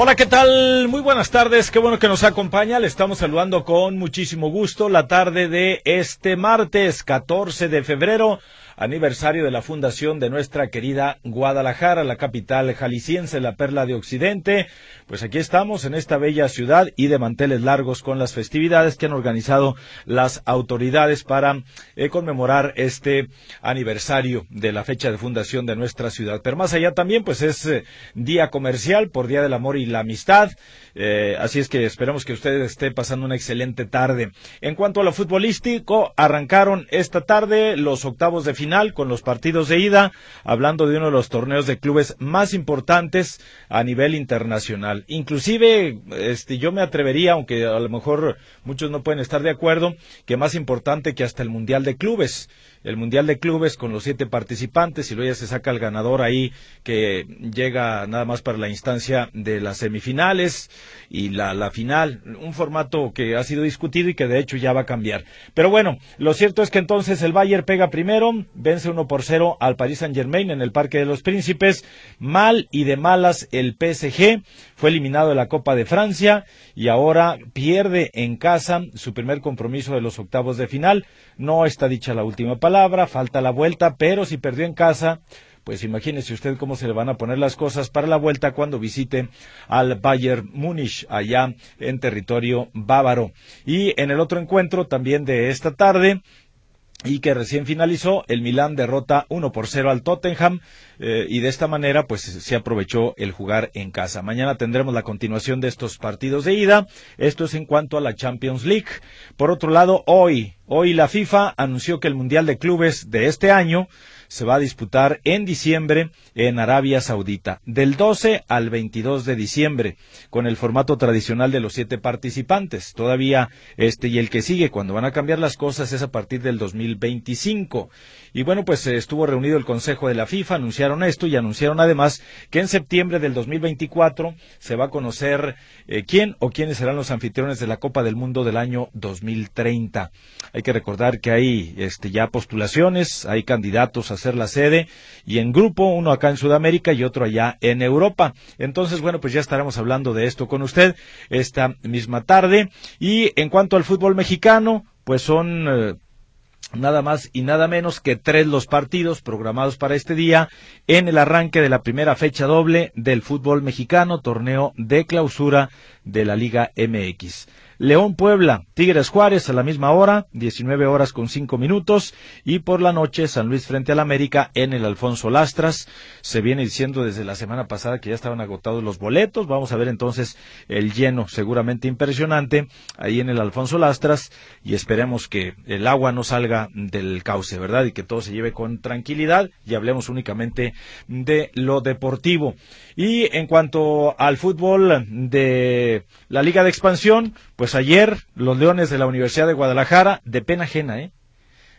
Hola, ¿qué tal? Muy buenas tardes, qué bueno que nos acompaña. Le estamos saludando con muchísimo gusto la tarde de este martes 14 de febrero aniversario de la fundación de nuestra querida Guadalajara, la capital jalisciense, la perla de Occidente. Pues aquí estamos en esta bella ciudad y de manteles largos con las festividades que han organizado las autoridades para eh, conmemorar este aniversario de la fecha de fundación de nuestra ciudad. Pero más allá también, pues es eh, día comercial por Día del Amor y la Amistad. Eh, así es que esperamos que usted esté pasando una excelente tarde. En cuanto a lo futbolístico, arrancaron esta tarde los octavos de final con los partidos de ida, hablando de uno de los torneos de clubes más importantes a nivel internacional. Inclusive, este, yo me atrevería, aunque a lo mejor muchos no pueden estar de acuerdo, que más importante que hasta el Mundial de Clubes el Mundial de Clubes con los siete participantes y luego ya se saca el ganador ahí que llega nada más para la instancia de las semifinales y la, la final, un formato que ha sido discutido y que de hecho ya va a cambiar. Pero bueno, lo cierto es que entonces el Bayern pega primero, vence uno por cero al Paris Saint Germain en el Parque de los Príncipes, mal y de malas el PSG, fue eliminado de la Copa de Francia y ahora pierde en casa su primer compromiso de los octavos de final. No está dicha la última palabra, falta la vuelta, pero si perdió en casa, pues imagínese usted cómo se le van a poner las cosas para la vuelta cuando visite al Bayern Múnich allá en territorio bávaro. Y en el otro encuentro también de esta tarde, y que recién finalizó, el Milán derrota 1 por 0 al Tottenham eh, y de esta manera pues se aprovechó el jugar en casa. Mañana tendremos la continuación de estos partidos de ida. Esto es en cuanto a la Champions League. Por otro lado, hoy, hoy la FIFA anunció que el Mundial de Clubes de este año se va a disputar en diciembre en Arabia Saudita, del 12 al 22 de diciembre, con el formato tradicional de los siete participantes. Todavía este y el que sigue, cuando van a cambiar las cosas, es a partir del 2025. Y bueno, pues estuvo reunido el Consejo de la FIFA, anunciaron esto y anunciaron además que en septiembre del 2024 se va a conocer eh, quién o quiénes serán los anfitriones de la Copa del Mundo del año 2030. Hay que recordar que hay este, ya postulaciones, hay candidatos a ser la sede y en grupo, uno acá en Sudamérica y otro allá en Europa. Entonces, bueno, pues ya estaremos hablando de esto con usted esta misma tarde. Y en cuanto al fútbol mexicano, pues son... Eh, nada más y nada menos que tres los partidos programados para este día en el arranque de la primera fecha doble del fútbol mexicano, torneo de clausura de la Liga MX. León Puebla, Tigres Juárez a la misma hora, 19 horas con 5 minutos, y por la noche San Luis frente al América en el Alfonso Lastras. Se viene diciendo desde la semana pasada que ya estaban agotados los boletos. Vamos a ver entonces el lleno seguramente impresionante ahí en el Alfonso Lastras y esperemos que el agua no salga del cauce, ¿verdad? Y que todo se lleve con tranquilidad y hablemos únicamente de lo deportivo. Y en cuanto al fútbol de la Liga de Expansión, pues ayer los Leones de la Universidad de Guadalajara, de pena ajena, ¿eh?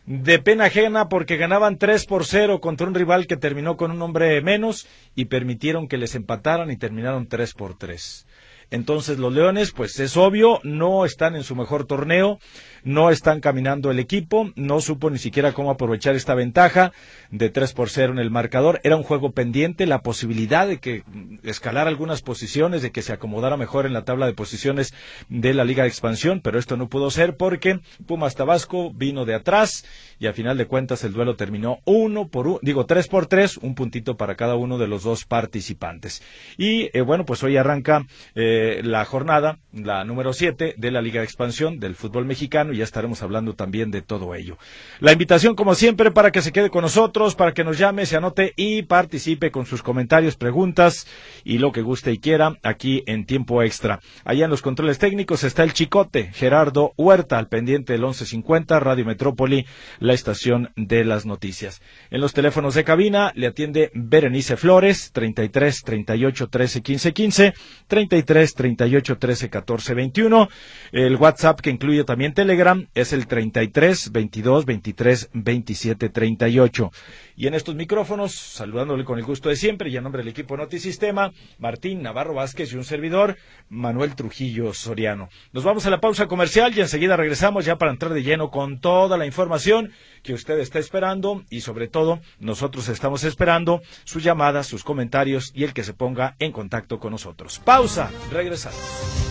De pena ajena porque ganaban 3 por 0 contra un rival que terminó con un hombre menos y permitieron que les empataran y terminaron 3 por 3. Entonces los Leones, pues es obvio, no están en su mejor torneo, no están caminando el equipo, no supo ni siquiera cómo aprovechar esta ventaja de 3 por 0 en el marcador. Era un juego pendiente, la posibilidad de que escalara algunas posiciones, de que se acomodara mejor en la tabla de posiciones de la Liga de Expansión, pero esto no pudo ser porque Pumas Tabasco vino de atrás y a final de cuentas el duelo terminó uno por uno, digo tres por tres, un puntito para cada uno de los dos participantes. Y eh, bueno, pues hoy arranca eh, la jornada, la número 7 de la Liga de Expansión del fútbol mexicano y ya estaremos hablando también de todo ello. La invitación, como siempre, para que se quede con nosotros, para que nos llame, se anote y participe con sus comentarios, preguntas y lo que guste y quiera aquí en tiempo extra. Allá en los controles técnicos está el chicote Gerardo Huerta, al pendiente del 1150 Radio Metrópoli, la estación de las noticias. En los teléfonos de cabina le atiende Berenice Flores, 33 38 13 15 15, 33 38 13 14 21. El WhatsApp que incluye también Telegram es el 33 22 23 27 38. Y en estos micrófonos, saludándole con el gusto de siempre y en nombre del equipo Notisistema, Martín Navarro Vázquez y un servidor, Manuel Trujillo Soriano. Nos vamos a la pausa comercial y enseguida regresamos ya para entrar de lleno con toda la información que usted está esperando y sobre todo nosotros estamos esperando sus llamadas, sus comentarios y el que se ponga en contacto con nosotros. Pausa, regresamos.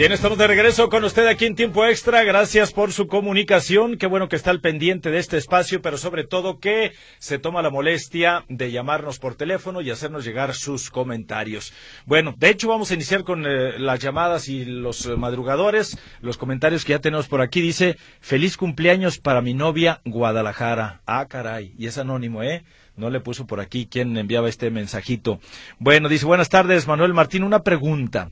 Bien, estamos de regreso con usted aquí en tiempo extra. Gracias por su comunicación. Qué bueno que está al pendiente de este espacio, pero sobre todo que se toma la molestia de llamarnos por teléfono y hacernos llegar sus comentarios. Bueno, de hecho vamos a iniciar con eh, las llamadas y los eh, madrugadores. Los comentarios que ya tenemos por aquí dice, feliz cumpleaños para mi novia Guadalajara. Ah, caray, y es anónimo, ¿eh? No le puso por aquí quién enviaba este mensajito. Bueno, dice, buenas tardes, Manuel Martín, una pregunta.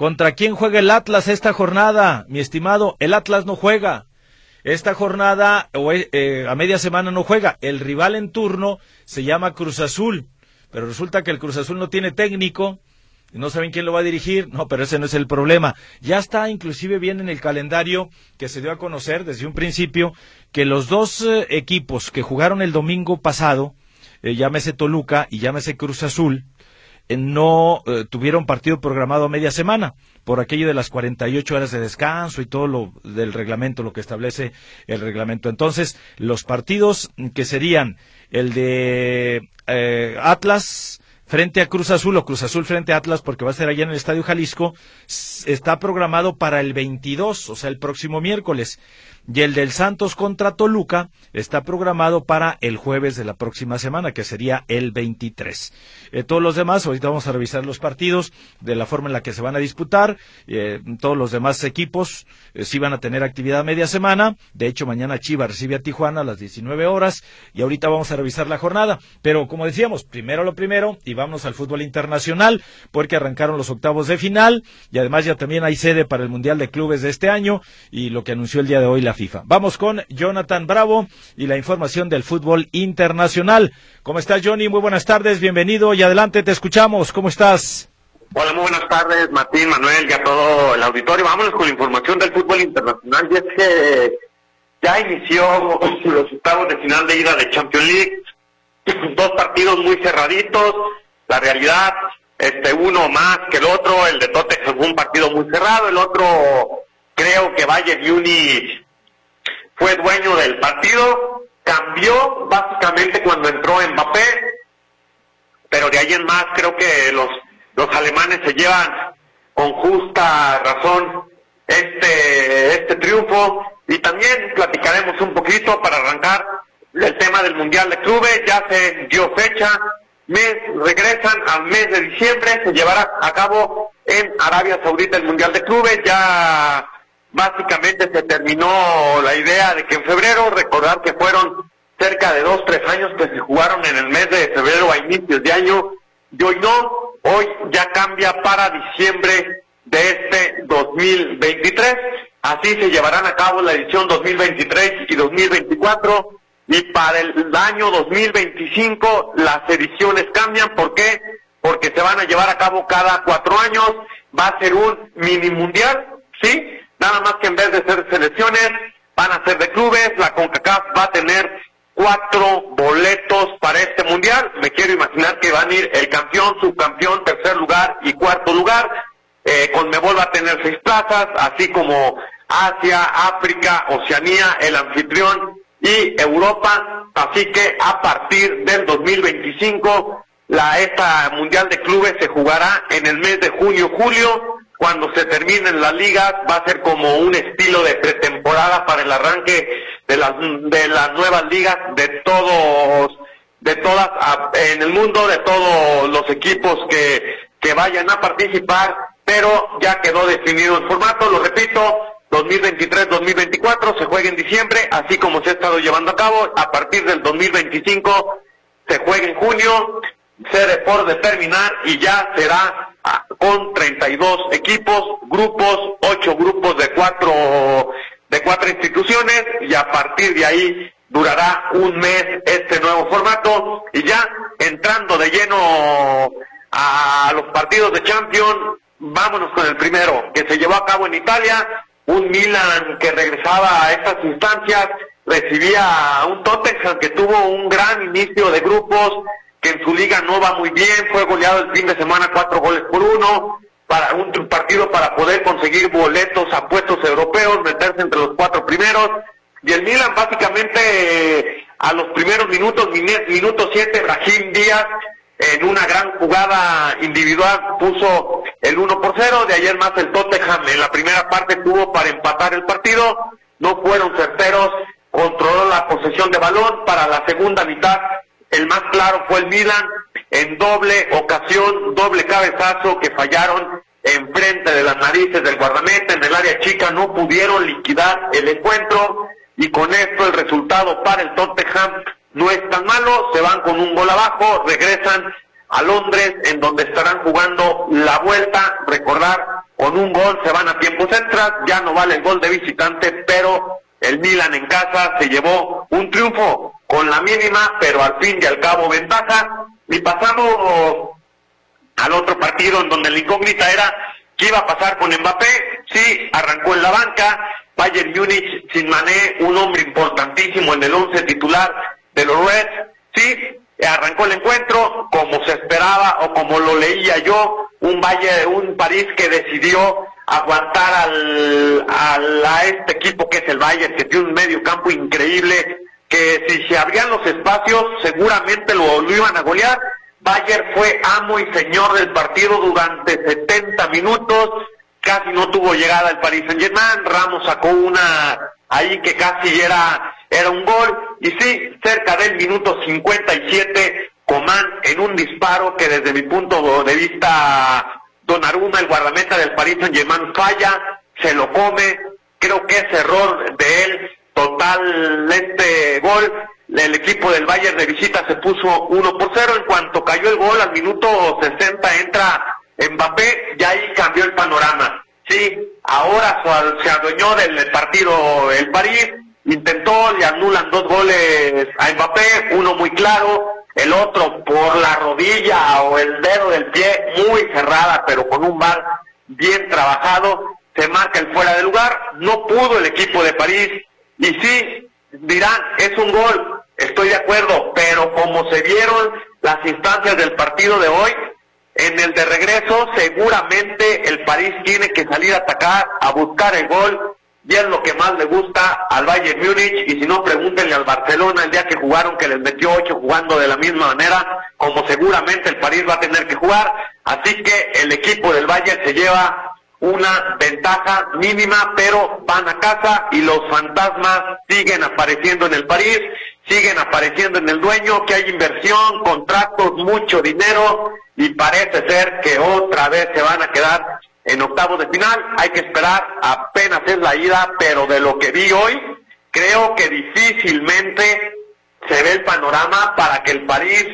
¿Contra quién juega el Atlas esta jornada? Mi estimado, el Atlas no juega. Esta jornada o eh, eh, a media semana no juega. El rival en turno se llama Cruz Azul. Pero resulta que el Cruz Azul no tiene técnico. No saben quién lo va a dirigir. No, pero ese no es el problema. Ya está inclusive bien en el calendario que se dio a conocer desde un principio que los dos eh, equipos que jugaron el domingo pasado, llámese Toluca y llámese Cruz Azul, no eh, tuvieron partido programado a media semana por aquello de las 48 horas de descanso y todo lo del reglamento, lo que establece el reglamento. Entonces, los partidos que serían el de eh, Atlas frente a Cruz Azul o Cruz Azul frente a Atlas, porque va a ser allá en el Estadio Jalisco, está programado para el 22, o sea, el próximo miércoles y el del Santos contra Toluca está programado para el jueves de la próxima semana, que sería el 23. Eh, todos los demás, ahorita vamos a revisar los partidos de la forma en la que se van a disputar. Eh, todos los demás equipos eh, sí van a tener actividad media semana. De hecho, mañana Chivas recibe a Tijuana a las 19 horas y ahorita vamos a revisar la jornada. Pero como decíamos, primero lo primero y vamos al fútbol internacional porque arrancaron los octavos de final y además ya también hay sede para el Mundial de Clubes de este año y lo que anunció el día de hoy la FIFA. Vamos con Jonathan Bravo y la información del fútbol internacional. ¿Cómo estás, Johnny? Muy buenas tardes, bienvenido y adelante, te escuchamos. ¿Cómo estás? Hola, muy buenas tardes, Martín, Manuel y a todo el auditorio. Vámonos con la información del fútbol internacional. Y es que ya inició los octavos de final de ida de Champions League. Dos partidos muy cerraditos. La realidad, este uno más que el otro. El de Tottenham fue un partido muy cerrado. El otro, creo que Bayern Munich fue dueño del partido, cambió básicamente cuando entró Mbappé, pero de ahí en más creo que los, los alemanes se llevan con justa razón este, este triunfo y también platicaremos un poquito para arrancar el tema del Mundial de Clubes, ya se dio fecha, mes, regresan al mes de diciembre, se llevará a cabo en Arabia Saudita el Mundial de Clubes, ya básicamente se terminó la idea de que en febrero, recordar que fueron cerca de dos, tres años que se jugaron en el mes de febrero a inicios de año, y hoy no, hoy ya cambia para diciembre de este 2023. Así se llevarán a cabo la edición 2023 y 2024. Y para el año 2025 las ediciones cambian. ¿Por qué? Porque se van a llevar a cabo cada cuatro años. Va a ser un mini mundial, ¿sí? Nada más que en vez de ser selecciones, van a ser de clubes. La CONCACAF va a tener cuatro boletos para este mundial. Me quiero imaginar que van a ir el campeón, subcampeón, tercer lugar y cuarto lugar. Eh, Conmebol va a tener seis plazas, así como Asia, África, Oceanía, el anfitrión y Europa. Así que a partir del 2025 la esta Mundial de Clubes se jugará en el mes de junio-julio. Cuando se terminen las ligas va a ser como un estilo de pretemporada para el arranque de las de las nuevas ligas de todos de todas en el mundo de todos los equipos que que vayan a participar, pero ya quedó definido el formato, lo repito, 2023-2024 se juega en diciembre, así como se ha estado llevando a cabo, a partir del 2025 se juega en junio, se por determinar y ya será ah, con 32 equipos, grupos, 8 grupos de cuatro de cuatro instituciones y a partir de ahí durará un mes este nuevo formato y ya entrando de lleno a los partidos de Champions, vámonos con el primero que se llevó a cabo en Italia, un Milan que regresaba a estas instancias, recibía a un Tottenham que tuvo un gran inicio de grupos, que en su liga no va muy bien, fue goleado el fin de semana cuatro goles por uno, para un partido para poder conseguir boletos a puestos europeos, meterse entre los cuatro primeros, y el Milan básicamente a los primeros minutos, minuto siete, Brahim Díaz en una gran jugada individual puso el 1 por 0, de ayer más el Tottenham en la primera parte tuvo para empatar el partido, no fueron certeros, controló la posesión de balón, para la segunda mitad el más claro fue el Milan, en doble ocasión, doble cabezazo que fallaron enfrente de las narices del guardameta, en el área chica no pudieron liquidar el encuentro y con esto el resultado para el Tottenham no es tan malo, se van con un gol abajo, regresan a Londres, en donde estarán jugando la vuelta, recordar, con un gol se van a tiempos extras, ya no vale el gol de visitante, pero el Milan en casa se llevó un triunfo con la mínima, pero al fin y al cabo ventaja, y pasamos al otro partido en donde la incógnita era qué iba a pasar con Mbappé, sí, arrancó en la banca, Bayern Múnich sin Mané, un hombre importantísimo en el once titular, de los Reds. Sí, arrancó el encuentro como se esperaba o como lo leía yo, un Valle, un París que decidió aguantar al, a este equipo que es el Bayern, que tiene un medio campo increíble, que si se abrían los espacios seguramente lo, lo iban a golear. Bayern fue amo y señor del partido durante 70 minutos, casi no tuvo llegada el Paris Saint Germain, Ramos sacó una ahí que casi era era un gol, y sí, cerca del minuto 57, Comán en un disparo que desde mi punto de vista, Donnarumma, el guardameta del Paris Saint-Germain, falla, se lo come, creo que es error de él, total este gol, el equipo del Bayern de visita se puso 1 por 0, en cuanto cayó el gol al minuto 60 entra Mbappé y ahí cambió el panorama. Sí, ahora se adueñó del partido el París, intentó, le anulan dos goles a Mbappé, uno muy claro, el otro por la rodilla o el dedo del pie, muy cerrada, pero con un bar bien trabajado, se marca el fuera de lugar, no pudo el equipo de París, y sí, dirán, es un gol, estoy de acuerdo, pero como se vieron las instancias del partido de hoy, en el de regreso seguramente el París tiene que salir a atacar, a buscar el gol, y es lo que más le gusta al Bayern Múnich y si no pregúntenle al Barcelona el día que jugaron que les metió ocho jugando de la misma manera como seguramente el París va a tener que jugar. Así que el equipo del Bayern se lleva una ventaja mínima pero van a casa y los fantasmas siguen apareciendo en el París siguen apareciendo en el dueño que hay inversión contratos mucho dinero y parece ser que otra vez se van a quedar en octavos de final. Hay que esperar, apenas es la ida, pero de lo que vi hoy, creo que difícilmente se ve el panorama para que el París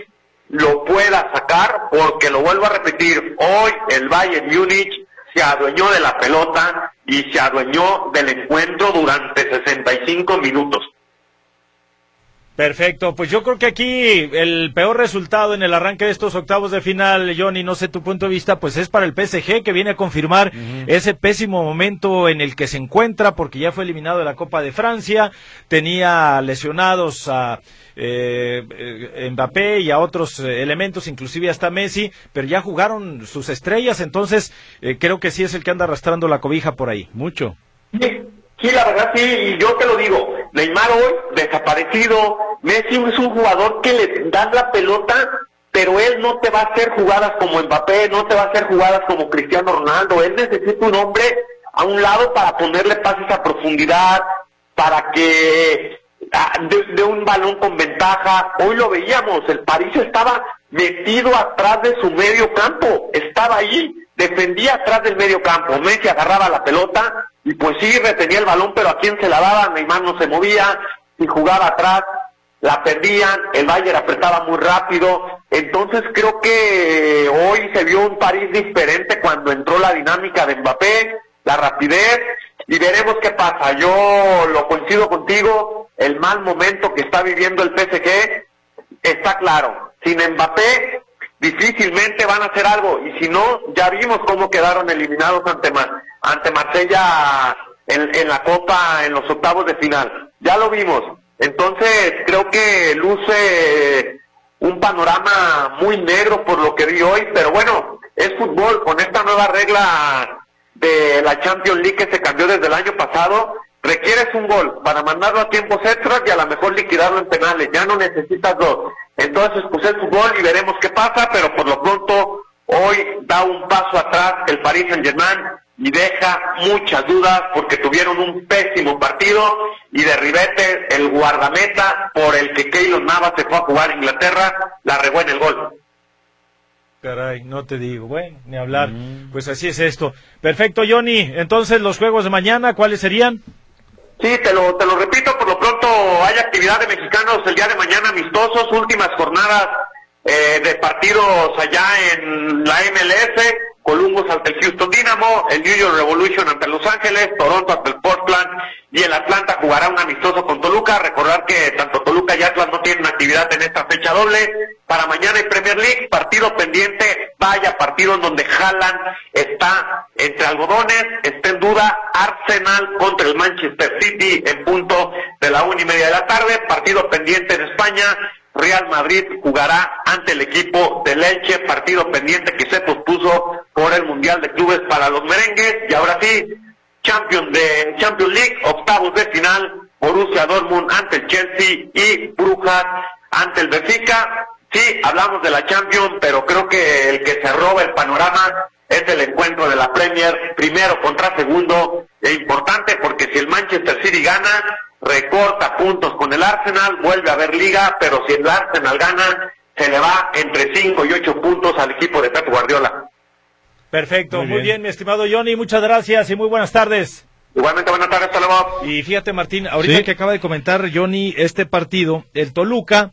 lo pueda sacar, porque lo vuelvo a repetir, hoy el Bayern Múnich se adueñó de la pelota y se adueñó del encuentro durante 65 minutos. Perfecto, pues yo creo que aquí el peor resultado en el arranque de estos octavos de final, Johnny, no sé tu punto de vista, pues es para el PSG que viene a confirmar ese pésimo momento en el que se encuentra porque ya fue eliminado de la Copa de Francia, tenía lesionados a eh, eh Mbappé y a otros eh, elementos, inclusive hasta Messi, pero ya jugaron sus estrellas, entonces eh, creo que sí es el que anda arrastrando la cobija por ahí, mucho. Sí, la verdad sí, y yo te lo digo, Neymar hoy desaparecido, Messi es un jugador que le dan la pelota, pero él no te va a hacer jugadas como Mbappé, no te va a hacer jugadas como Cristiano Ronaldo, él necesita un hombre a un lado para ponerle pases a profundidad, para que ah, de, un balón con ventaja, hoy lo veíamos, el París estaba metido atrás de su medio campo, estaba ahí, defendía atrás del medio campo, Messi agarraba la pelota y pues sí, retenía el balón, pero a quién se la daba, Neymar no se movía, y jugaba atrás, la perdían, el Bayern apretaba muy rápido, entonces creo que hoy se vio un París diferente cuando entró la dinámica de Mbappé, la rapidez, y veremos qué pasa. Yo lo coincido contigo, el mal momento que está viviendo el PSG está claro. Sin Mbappé difícilmente van a hacer algo, y si no, ya vimos cómo quedaron eliminados ante, ante Marsella en, en la Copa en los octavos de final. Ya lo vimos. Entonces creo que luce un panorama muy negro por lo que vi hoy, pero bueno, es fútbol con esta nueva regla de la Champions League que se cambió desde el año pasado. Requieres un gol para mandarlo a tiempos extras y a lo mejor liquidarlo en penales. Ya no necesitas dos. Entonces, pues es fútbol y veremos qué pasa, pero por lo pronto hoy da un paso atrás el Paris Saint-Germain y deja muchas dudas porque tuvieron un pésimo partido y de ribete el guardameta por el que Keylor Navas se fue a jugar a Inglaterra la regó en el gol. Caray, no te digo, bueno, ni hablar. Mm. Pues así es esto. Perfecto, Johnny. Entonces, los juegos de mañana, ¿cuáles serían? Sí, te lo, te lo repito, por lo pronto hay actividad de mexicanos el día de mañana amistosos, últimas jornadas eh, de partidos allá en la MLS. Columbus ante el Houston Dynamo, el New York Revolution ante Los Ángeles, Toronto ante el Portland y el Atlanta jugará un amistoso con Toluca. Recordar que tanto Toluca y Atlas no tienen actividad en esta fecha doble. Para mañana en Premier League, partido pendiente, vaya partido en donde Haaland está entre algodones, está en duda Arsenal contra el Manchester City en punto de la una y media de la tarde, partido pendiente en España, Real Madrid jugará ante el equipo de Leche, partido pendiente que se pospuso por el Mundial de Clubes para los merengues. Y ahora sí, Champions de Champions League, octavos de final, Borussia Dortmund ante el Chelsea y Brujas ante el Benfica. Sí, hablamos de la Champions, pero creo que el que se roba el panorama es el encuentro de la Premier, primero contra segundo, e importante porque si el Manchester City gana, recorta puntos con el Arsenal, vuelve a haber liga, pero si el Arsenal gana, se le va entre 5 y 8 puntos al equipo de Pep Guardiola. Perfecto, muy, bien. mi estimado Johnny, muchas gracias y muy buenas tardes. Igualmente, buenas tardes, hasta luego. Y fíjate, Martín, ahorita que acaba de comentar Johnny este partido, el Toluca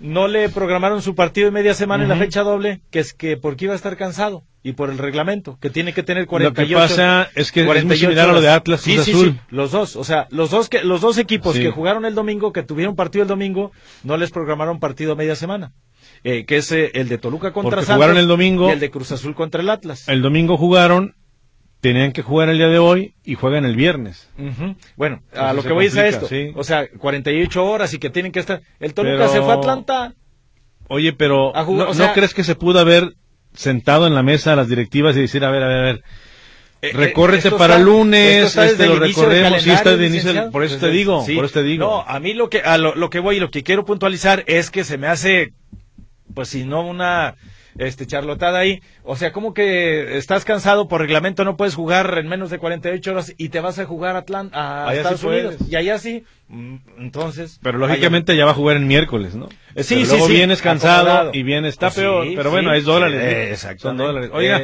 no le programaron su partido de media semana en la fecha doble, que es que porque iba a estar cansado y por el reglamento, que tiene que tener 48 Lo que pasa es que es muy similar a lo de Atlas sí, sí, Sí, los dos, o sea, los dos que los dos equipos que jugaron el domingo, que tuvieron partido el domingo, no les programaron partido media semana. Eh, que es eh, el de Toluca contra Porque jugaron el domingo y el de Cruz Azul contra el Atlas. El domingo jugaron tenían que jugar el día de hoy y juegan el viernes. Bueno, a lo que voy a decir esto, o sea, 48 horas y que tienen que estar. El Toluca se fue a Atlanta. Oye, pero ¿no, crees que se pudo haber sentado en la mesa a las directivas y decir, a ver, a ver, a ver, eh, eh, recórrete para lunes, este lo recorremos, sí está de inicio, por eso te digo, por eso te digo. No, a mí lo que, a lo, lo que voy y lo que quiero puntualizar es que se me hace, pues si no una este charlotada ahí. O sea, como que estás cansado por reglamento, no puedes jugar en menos de 48 horas y te vas a jugar a, Atlanta, a Estados Unidos. Y allá sí, entonces. Pero lógicamente ya va a jugar en miércoles, ¿no? Eh, sí, sí, sí. vienes cansado y bien está peor, pero bueno, es dólares. exacto. Son dólares. Oiga,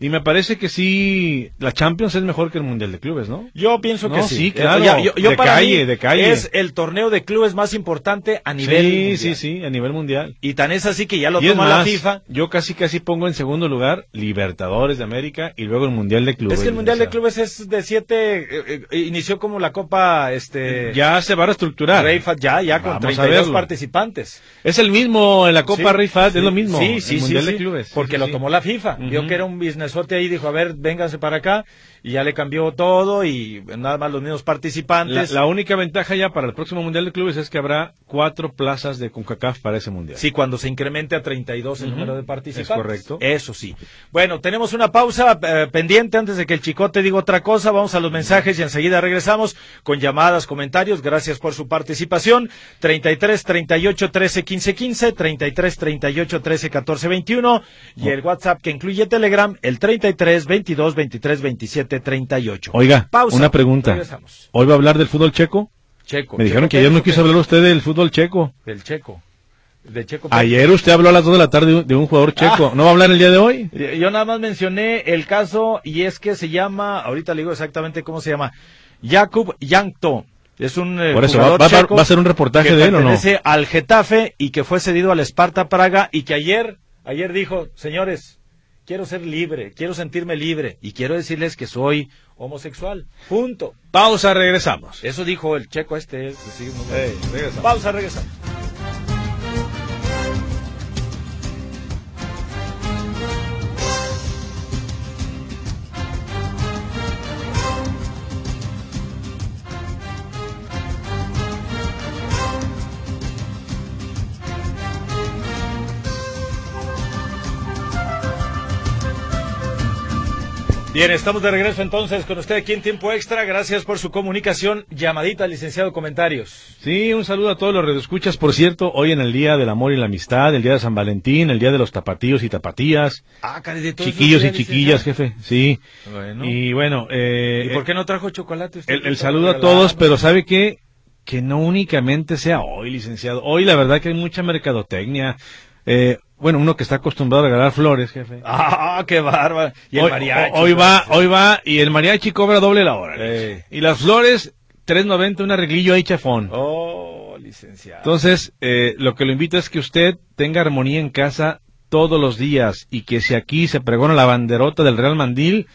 y me parece que sí, la Champions es mejor que el Mundial de Clubes, ¿no? Yo pienso que sí. Sí, claro. Yo, de calle, de calle. Es el torneo de clubes más importante a nivel Sí, sí, sí, a nivel mundial. Y tan es así que ya lo toma la FIFA. Yo casi casi pongo en segundo lugar Libertadores de América y luego el Mundial de Clubes. Es que el Mundial de Clubes es de siete, eh, eh, inició como la Copa, este... Ya se va a reestructurar. ya, ya con Vamos 32 participantes. Es el mismo en la Copa sí, es lo mismo. Sí, sí, el Mundial de Clubes. Porque lo tomó la FIFA. Vio que era un businessote ahí, dijo, a ver, vénganse para acá. Y ya le cambió todo y nada más los mismos participantes. La, única ventaja ya para el próximo Mundial de Clubes es que habrá cuatro plazas de CONCACAF para ese Mundial. Sí, cuando se incremente a 32 el número de participantes. Es correcto. Eso sí. Bueno, tenemos una pausa eh, pendiente antes de que el chicote diga otra cosa. Vamos a los mensajes y enseguida regresamos con llamadas, comentarios. Gracias por su participación. 33 38 13 15 15, 33 38 13 14 21 y el WhatsApp que incluye Telegram, el 33 22 23 27 38. Oiga, una pregunta. ¿Hoy va a hablar del fútbol checo? Checo. Me dijeron que ayer no quiso hablar usted del fútbol checo. Del checo. De checo Ayer usted habló a las 2 de la tarde de un jugador checo. Ah. ¿No va a hablar el día de hoy? Yo nada más mencioné el caso y es que se llama, ahorita le digo exactamente cómo se llama, Jakub Yankto. Es un eh, Por eso, va, va, a ser un reportaje de él o no? al Getafe y que fue cedido al Esparta Praga y que ayer, ayer dijo, señores, quiero ser libre, quiero sentirme libre y quiero decirles que soy homosexual. Punto. Pausa, regresamos. Eso dijo el checo este. Pausa, regresamos. Bien, estamos de regreso entonces con usted aquí en Tiempo Extra. Gracias por su comunicación. Llamadita, licenciado, comentarios. Sí, un saludo a todos los redescuchas. Por cierto, hoy en el Día del Amor y la Amistad, el Día de San Valentín, el Día de los tapatíos y tapatías. Ah, Chiquillos y chiquillas, jefe, sí. Y bueno. Eh, ¿Y por qué no trajo chocolate El, saludo a todos, pero ¿sabe qué? Que no únicamente sea hoy, licenciado. Hoy la verdad que hay mucha mercadotecnia. Eh, bueno, uno que está acostumbrado a regalar flores, jefe. Ah, qué bárbaro. Y el hoy, mariachi. Hoy va, hoy va, y el mariachi cobra doble la hora. Y las flores, 3.90, un arreglillo ahí chafón. Oh, licenciado. Entonces, eh, lo que lo invito es que usted tenga armonía en casa todos los días y que si aquí se pregona la banderota del Real Mandil,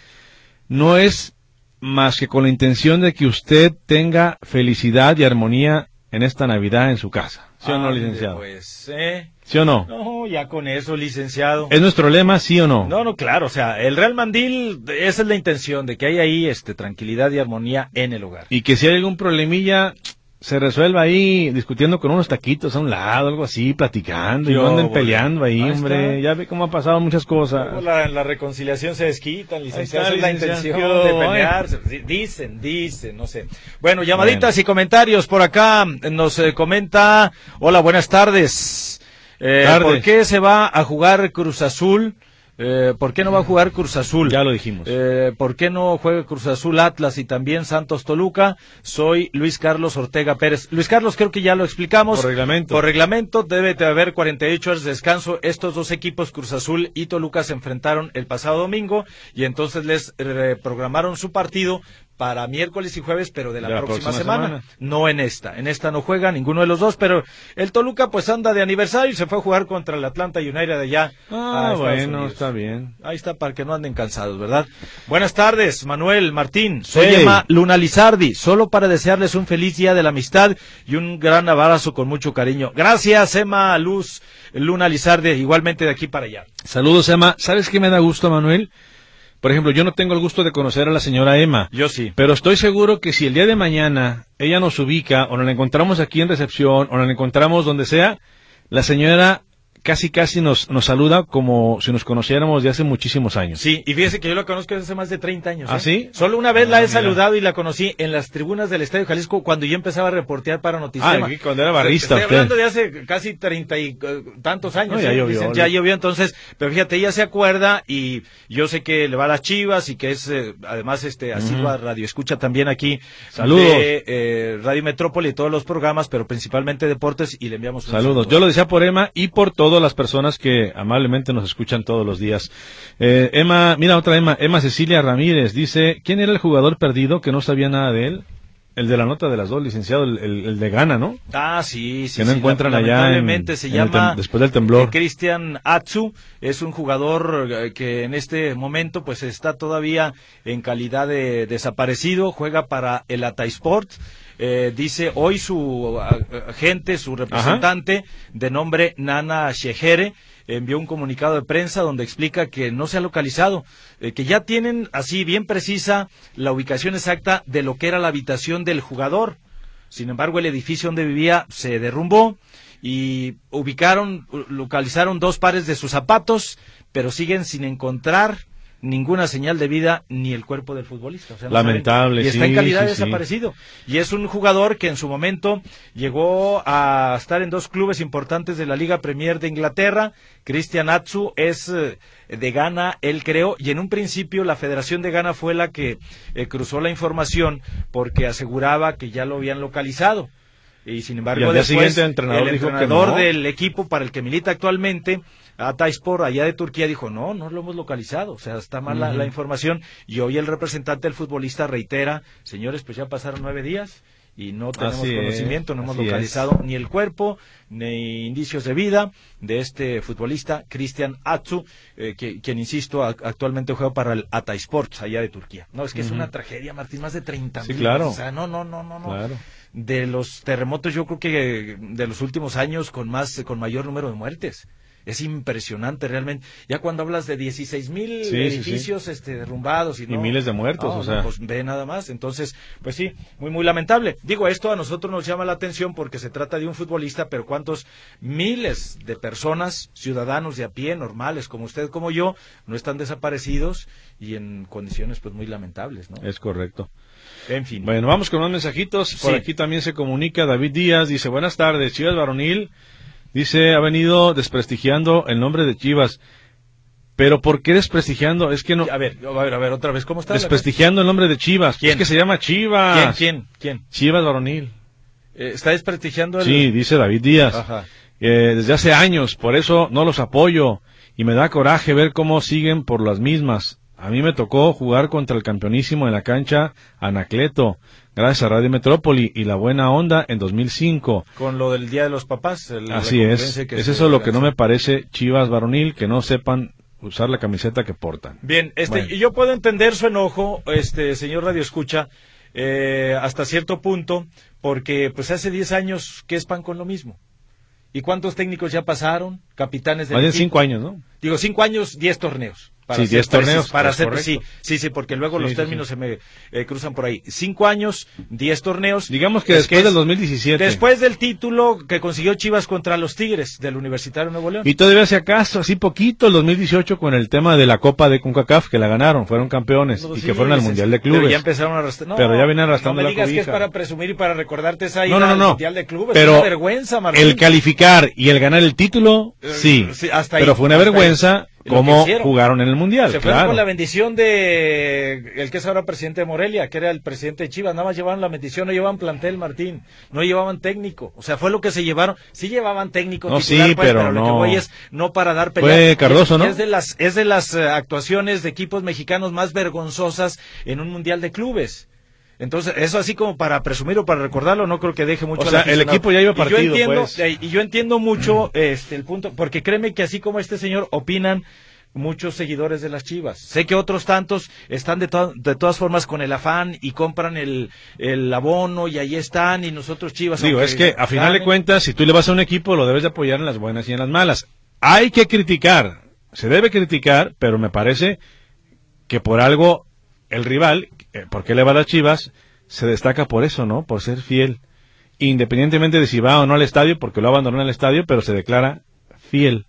no es más que con la intención de que usted tenga felicidad y armonía en esta Navidad en su casa. ¿Sí o no, licenciado? Pues, eh. ¿Sí o no? No, ya con eso, licenciado. ¿Es nuestro lema, sí o no? No, no, claro, o sea, el Real Mandil, esa es la intención, de que haya ahí este, tranquilidad y armonía en el hogar. Y que si hay algún problemilla, se resuelva ahí discutiendo con unos taquitos a un lado, algo así, platicando, y no anden peleando ahí, hombre. Ya ve cómo ha pasado muchas cosas. La, la reconciliación se desquita, licenciado. Esa es la intención de pelearse. Dicen, dicen, no sé. Bueno, llamaditas y comentarios por acá. Nos eh, comenta, hola, buenas tardes. Eh, ¿Por qué se va a jugar Cruz Azul? Eh, ¿Por qué no va a jugar Cruz Azul? Ya lo dijimos. Eh, ¿Por qué no juega Cruz Azul Atlas y también Santos Toluca? Soy Luis Carlos Ortega Pérez. Luis Carlos, creo que ya lo explicamos. Por reglamento. Por reglamento debe de haber 48 horas de descanso. Estos dos equipos, Cruz Azul y Toluca, se enfrentaron el pasado domingo y entonces les programaron su partido para miércoles y jueves, pero de la, próxima, semana, no en esta. En esta no juega ninguno de los dos, pero el Toluca pues anda de aniversario y se fue a jugar contra el Atlanta United de allá. Ah, bueno, está bien. Ahí está para que no anden cansados, ¿verdad? Buenas tardes, Manuel, Martín. Soy Emma Luna Lizardi, solo para desearles un feliz día de la amistad y un gran abrazo con mucho cariño. Gracias, Emma Luz Luna Lizardi, igualmente de aquí para allá. Saludos, Emma. ¿Sabes qué me da gusto, Manuel? Por ejemplo, yo no tengo el gusto de conocer a la señora Emma. Yo sí. Pero estoy seguro que si el día de mañana ella nos ubica o nos la encontramos aquí en recepción o nos la encontramos donde sea, la señora casi casi nos, nos saluda como si nos conociéramos de hace muchísimos años. Sí, y fíjese que yo la conozco desde hace más de 30 años. ¿Ah, ¿eh? sí? Solo una vez la he ah, saludado y la conocí en las tribunas del Estadio Jalisco cuando yo empezaba a reportear para Noticias. Ah, cuando era barrista. Estoy hablando de hace casi treinta y eh, tantos años. ya, ¿eh? llovió, ya llovió, entonces, pero fíjate, ella se acuerda y yo sé que le va a las chivas y que es además este asidua radio escucha también aquí. Saludos. De, radio Metrópoli y todos los programas, pero principalmente deportes y le enviamos un Saludos. Yo lo decía por Emma y por todas las personas que amablemente nos escuchan todos los días. Eh, Emma, mira otra Emma, Emma Cecilia Ramírez dice, ¿quién era el jugador perdido que no sabía nada de él? El de la nota de las dos, licenciado, el, de Gana, ¿no? Ah, sí, sí. Que no encuentran allá se llama después del temblor. Cristian Atsu es un jugador eh, que en este momento pues está todavía en calidad de desaparecido, juega para el Atasport eh, dice hoy su agente, su representante, de nombre Nana Shejere, envió un comunicado de prensa donde explica que no se ha localizado, eh, que ya tienen así bien precisa la ubicación exacta de lo que era la habitación del jugador. Sin embargo, el edificio donde vivía se derrumbó y ubicaron, localizaron dos pares de sus zapatos, pero siguen sin encontrar ninguna señal de vida ni el cuerpo del futbolista. Lamentable. y está en calidad desaparecido. Y es un jugador que en su momento llegó a estar en dos clubes importantes de la Liga Premier de Inglaterra. Cristian Atsu es eh, de Ghana, él creó, y en un principio la Federación de Ghana fue la que eh, cruzó la información porque aseguraba que ya lo habían localizado. Y sin embargo, después, el entrenador del equipo para el que milita actualmente Ataispor allá de Turquía dijo, no, no lo hemos localizado, o sea, está mal la, información y hoy el representante del futbolista reitera, señores, pues ya pasaron nueve días y no tenemos conocimiento, no hemos localizado ni el cuerpo ni indicios de vida de este futbolista, Cristian Atsu, eh, que, quien, insisto, actualmente juega para el Ataisport allá de Turquía. No, es que es una tragedia, Martín, más de 30 mil. claro. O sea, no, no, no, no, no. De los terremotos, yo creo que de los últimos años con más, con mayor número de muertes es impresionante realmente. Ya cuando hablas de 16 mil edificios Este, derrumbados y, miles de muertos, o sea. pues ve nada más. Entonces, pues sí, muy, muy lamentable. Digo, esto a nosotros nos llama la atención porque se trata de un futbolista, pero cuántos miles de personas, ciudadanos de a pie, normales, como usted, como yo, no están desaparecidos y en condiciones pues muy lamentables, ¿no? Es correcto. En fin. Bueno, vamos con unos mensajitos. Por aquí también se comunica David Díaz. Dice, buenas tardes, Chivas Varonil Dice, ha venido desprestigiando el nombre de Chivas. Pero ¿por qué desprestigiando? Es que no. A ver, a ver, a ver, otra vez, ¿cómo está? Desprestigiando el nombre de Chivas. ¿Quién? Es que se llama Chivas. ¿Quién? ¿Quién? Chivas Varonil. Eh, ¿Está desprestigiando el.? Sí, dice David Díaz. Ajá. Eh, desde hace años, por eso no los apoyo. Y me da coraje ver cómo siguen por las mismas. A mí me tocó jugar contra el campeonísimo en la cancha Anacleto gracias a Radio Metrópoli y La Buena Onda en 2005. Con lo del Día de los Papás. Así es. es eso lo que no me parece Chivas varonil, que no sepan usar la camiseta que portan. Bien, este, yo puedo entender su enojo, este señor Radio Escucha, eh, hasta cierto punto, porque pues hace 10 años que es pan con lo mismo. ¿Y cuántos técnicos ya pasaron? Capitanes de... Más de 5 años, ¿no? Digo, 5 años, 10 torneos. Para sí, 10 torneos. Para hacer, sí, sí, sí, porque luego los términos se me eh, cruzan por ahí. Cinco años, 10 torneos. Digamos que después del 2017. Después del título que consiguió Chivas contra los Tigres del Universitario de Nuevo León. Y todavía si acaso, así poquito, el 2018 con el tema de la Copa de CONCACAF, que la ganaron, fueron campeones y que fueron al Mundial de Clubes. Pero ya empezaron a arrastrar. No, pero ya vienen arrastrando no me digas que es para presumir y para recordarte esa ida no, no, no, Mundial de Clubes. Pero una vergüenza, Martín. El calificar y el ganar el título, eh, sí. hasta pero fue una vergüenza cómo jugaron en el Mundial. Se fueron con la bendición de el que es ahora presidente de Morelia, que era el presidente de Chivas. Nada más llevaban la bendición, no llevaban plantel, Martín. No llevaban técnico. O sea, fue lo que se llevaron. Sí llevaban técnico no, sí, pues, pero, no. lo que es no para dar pelea. Fue Cardoso, ¿no? Es de las, es de las eh, actuaciones de equipos mexicanos más vergonzosas en un Mundial de Clubes. Entonces, eso así como para presumir o para recordarlo, no creo que deje mucho. O sea, el equipo ya iba partido, y yo entiendo, pues. eh, Y yo entiendo mucho este, el punto, porque créeme que así como este señor opinan muchos seguidores de las Chivas. Sé que otros tantos están de, de todas formas con el afán y compran el, el, abono y ahí están y nosotros Chivas. Digo, es que a final de cuentas, si tú le vas a un equipo, lo debes de apoyar en las buenas y en las malas. Hay que criticar, se debe criticar, pero me parece que por algo el rival, eh, porque le va a las Chivas, se destaca por eso, ¿no? Por ser fiel. Independientemente de si va o no al estadio, porque lo abandonó en el estadio, pero se declara fiel.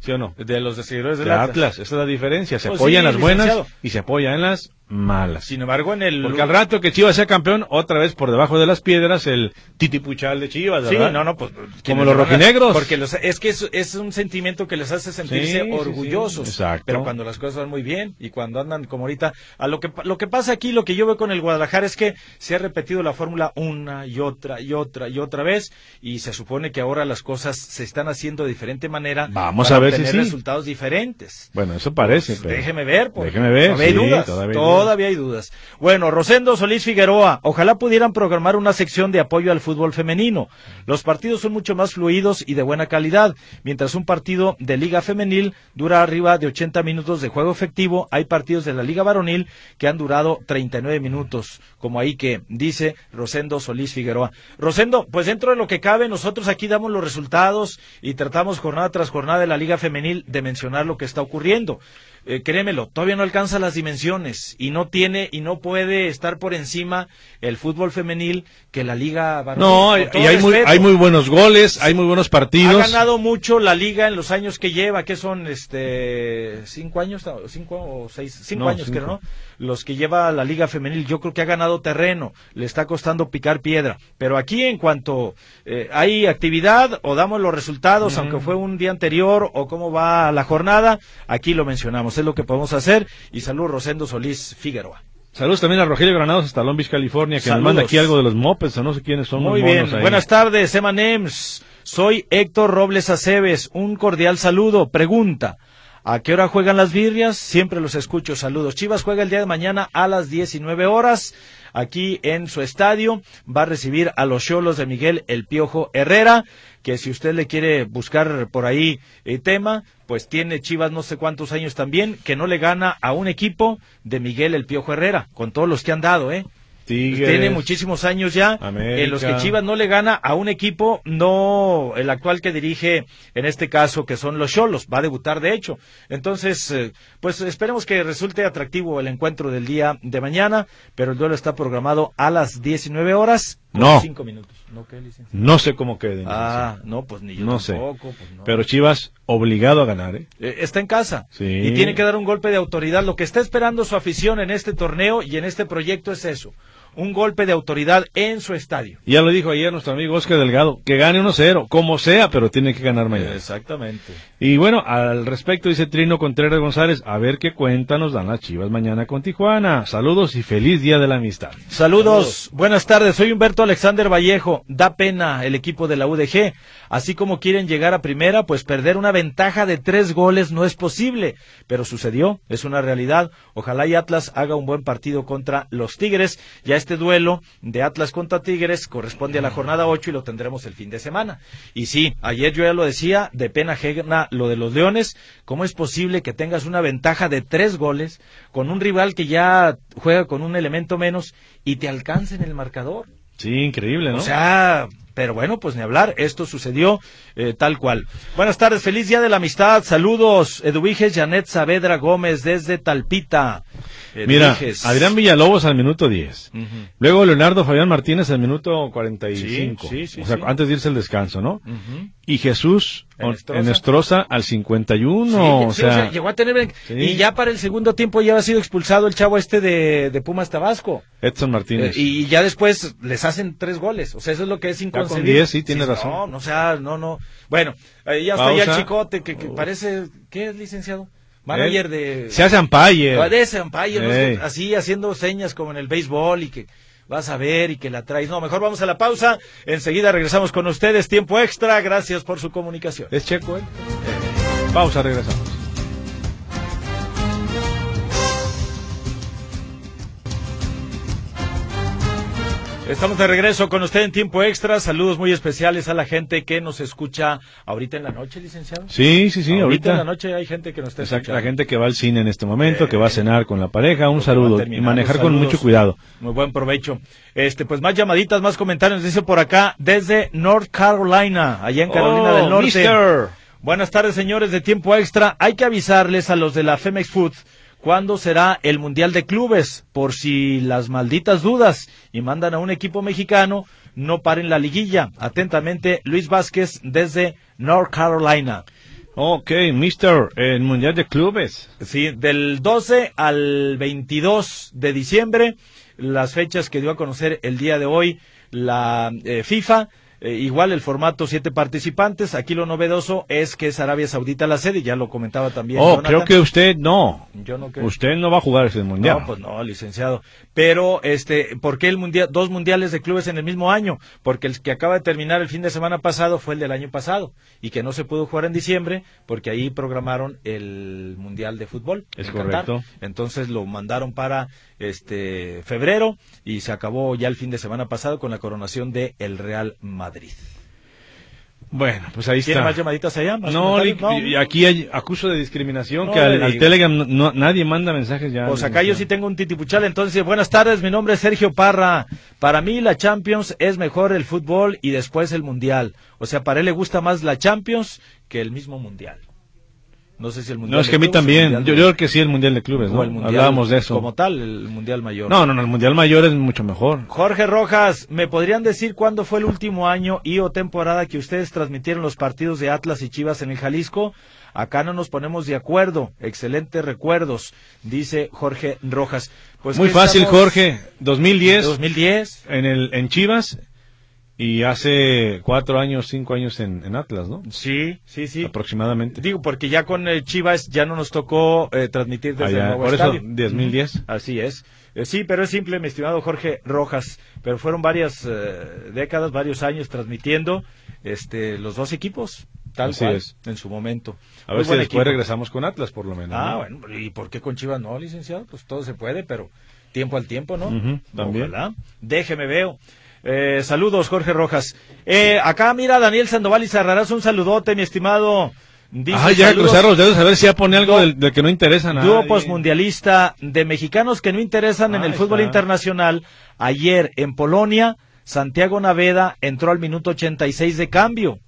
¿Sí o no? De los seguidores del Atlas. Esa es la diferencia. Se pues apoyan las buenas y se apoyan en las malas. Sin embargo, en el... Porque al rato que Chivas sea campeón, otra vez por debajo de las piedras, el titipuchal de Chivas, ¿verdad? Sí, no, no, pues... Como los rojinegros. Porque es que es, un sentimiento que les hace sentirse orgullosos. exacto. Pero cuando las cosas van muy bien y cuando andan como ahorita... A lo que, lo que pasa aquí, lo que yo veo con el Guadalajara es que se ha repetido la fórmula una y otra y otra y otra vez y se supone que ahora las cosas se están haciendo de diferente manera. Vamos a ver si resultados diferentes. Bueno, eso parece. Pues, déjeme ver. Déjeme ver. No hay dudas. Todavía hay dudas. Bueno, Rosendo Solís Figueroa, ojalá pudieran programar una sección de apoyo al fútbol femenino. Los partidos son mucho más fluidos y de buena calidad, mientras un partido de liga femenil dura arriba de 80 minutos de juego efectivo, hay partidos de la liga varonil que han durado 39 minutos, como ahí que dice Rosendo Solís Figueroa. Rosendo, pues dentro de lo que cabe, nosotros aquí damos los resultados y tratamos jornada tras jornada de la liga femenil de mencionar lo que está ocurriendo. Eh, créemelo, todavía no alcanza las dimensiones y no tiene y no puede estar por encima el fútbol femenil que la liga No, y hay muy, hay muy buenos goles, hay muy buenos partidos. Ha ganado mucho la liga en los años que lleva, que son este cinco años, cinco o seis, cinco años creo, ¿no? Los que lleva la liga femenil, yo creo que ha ganado terreno, le está costando picar piedra. Pero aquí en cuanto eh, hay actividad o damos los resultados, aunque fue un día anterior o cómo va la jornada, aquí lo mencionamos es lo que podemos hacer. Y saludos Rosendo Solís Figueroa. Saludos también a Rogelio Granados hasta Long Beach, California, que nos manda aquí algo de los mopeds, o no sé quiénes son. Muy bien, buenas tardes, Emanems. Soy Héctor Robles Aceves, un cordial saludo. Pregunta, ¿a qué hora juegan las birrias? Siempre los escucho, saludos. Chivas juega el día de mañana a las 19 horas aquí en su estadio. Va a recibir a los Cholos de Miguel El Piojo Herrera, que si usted le quiere buscar por ahí el eh, tema, pues tiene Chivas no sé cuántos años también, que no le gana a un equipo de Miguel El Piojo Herrera, con todos los que han dado, ¿eh? Tiene muchísimos años ya en los que Chivas no le gana a un equipo, no el actual que dirige en este caso, que son los Cholos, va a debutar de hecho. Entonces, eh, pues esperemos que resulte atractivo el encuentro del día de mañana, pero el duelo está programado a las 19 horas. No. Cinco minutos. ¿No, sé cómo quede. Ah, no, pues ni yo no tampoco. Sé. Pues pero Chivas obligado a ganar, ¿eh? ¿eh? Está en casa. Y tiene que dar un golpe de autoridad. Lo que está esperando su afición en este torneo y en este proyecto es eso un golpe de autoridad en su estadio. Ya lo dijo ayer nuestro amigo Oscar Delgado, que gane 1-0, como sea, pero tiene que ganar mañana. Exactamente. Y bueno, al respecto dice Trino Contreras González, a ver qué cuenta nos dan las chivas mañana con Tijuana. Saludos y feliz día de la amistad. Saludos, buenas tardes, soy Humberto Alexander Vallejo. Da pena el equipo de la UDG. Así como quieren llegar a primera, pues perder una ventaja de tres goles no es posible. Pero sucedió, es una realidad. Ojalá y Atlas haga un buen partido contra los Tigres. Ya este duelo de Atlas contra Tigres corresponde a la jornada 8 y lo tendremos el fin de semana. Y sí, ayer yo ya lo decía, de pena ajena lo de los Leones. ¿Cómo es posible que tengas una ventaja de tres goles con un rival que ya juega con un elemento menos y te alcance en el marcador? Sí, increíble, ¿no? O sea, pero bueno, pues ni hablar, esto sucedió eh, tal cual. Buenas tardes, feliz día de la amistad, saludos, Eduviges Janet Saavedra Gómez desde Talpita. Mira, Adrián Villalobos al minuto 10. Luego Leonardo Fabián Martínez al minuto 45. Sí, sí, o sea, antes de irse el descanso, ¿no? Y Jesús Enestrosa al 51. o, sea, llegó a tener. Y ya para el segundo tiempo ya ha sido expulsado el chavo este de, de Pumas Tabasco. Edson Martínez. Eh, y ya después les hacen tres goles. O sea, eso es lo que es inconcebible. 10, sí, tiene razón. No, o sea, no, no. Bueno, ya está ya el chicote que, que parece. ¿Qué es licenciado? manager de... Se hace umpire. De ese umpire, así haciendo señas como en el béisbol y que vas a ver y que la traes. No, mejor vamos a la pausa. Enseguida regresamos con ustedes. Tiempo extra. Gracias por su comunicación. Es checo, ¿eh? Pausa, regresamos. Estamos de regreso con usted en tiempo extra. Saludos muy especiales a la gente que nos escucha ahorita en la noche, licenciado. Sí, sí, sí. Ahorita, en la noche hay gente que nos está Exacto, La gente que va al cine en este momento, que va a cenar con la pareja. Un saludo y manejar con mucho cuidado. Muy buen provecho. Este, pues más llamaditas, más comentarios. Dice por acá desde North Carolina, allá en Carolina del oh, Norte. Buenas tardes, señores de tiempo extra. Hay que avisarles a los de la Femex Food cuándo será el Mundial de Clubes, por si las malditas dudas y mandan a un equipo mexicano, no paren la liguilla. Atentamente, Luis Vázquez desde North Carolina. Ok, mister, el Mundial de Clubes. Sí, del 12 al 22 de diciembre, las fechas que dio a conocer el día de hoy la eh, FIFA eh, igual el formato siete participantes. Aquí lo novedoso es que es Arabia Saudita la sede, ya lo comentaba también. Oh, creo que usted no. Yo no creo. Usted no va a jugar ese mundial. No, pues no, licenciado. Pero, este, ¿por qué el mundial, dos mundiales de clubes en el mismo año? Porque el que acaba de terminar el fin de semana pasado fue el del año pasado y que no se pudo jugar en diciembre porque ahí programaron el mundial de fútbol. Es correcto. Entonces lo mandaron para este febrero y se acabó ya el fin de semana pasado con la coronación de el Real Madrid. Bueno, pues ahí ¿Tiene más llamaditas allá? no, aquí hay acuso de discriminación que al, Telegram nadie manda mensajes ya. Pues acá yo sí tengo un titipuchal, entonces buenas tardes, mi nombre es Sergio Parra. Para mí la Champions es mejor el fútbol y después el Mundial. O sea, para él le gusta más la Champions que el mismo Mundial. No sé si el mundial. No, es que a mí también. Yo, creo que sí, el mundial de clubes, ¿no? Hablábamos de eso. Como tal, el mundial mayor. No, no, no, el mundial mayor es mucho mejor. Jorge Rojas, ¿me podrían decir cuándo fue el último año y o temporada que ustedes transmitieron los partidos de Atlas y Chivas en el Jalisco? Acá no nos ponemos de acuerdo. Excelentes recuerdos, dice Jorge Rojas. Pues Muy fácil, Jorge. 2010. 2010. En el en Chivas y hace cuatro años, cinco años en, Atlas, ¿no? Sí, sí, sí. Aproximadamente. Digo, porque ya con eh, Chivas ya no nos tocó eh, transmitir desde el nuevo Por eso, 2010. Así es. Eh, sí, pero es simple, mi estimado Jorge Rojas. Pero fueron varias décadas, varios años transmitiendo este los dos equipos. Tal Así cual, es. en su momento. A ver si después regresamos con Atlas, por lo menos. Ah, bueno. ¿Y por qué con Chivas no, licenciado? Pues todo se puede, pero tiempo al tiempo, ¿no? también. Déjeme veo. Eh, saludos, Jorge Rojas. Eh, acá mira Daniel Sandoval y cerrarás un saludote, mi estimado. ah, ya cruzar los dedos a ver si ya pone algo del, que no interesa nada. Dúo postmundialista de mexicanos que no interesan en el fútbol internacional. Ayer en Polonia, Santiago Naveda entró al minuto 86 de cambio.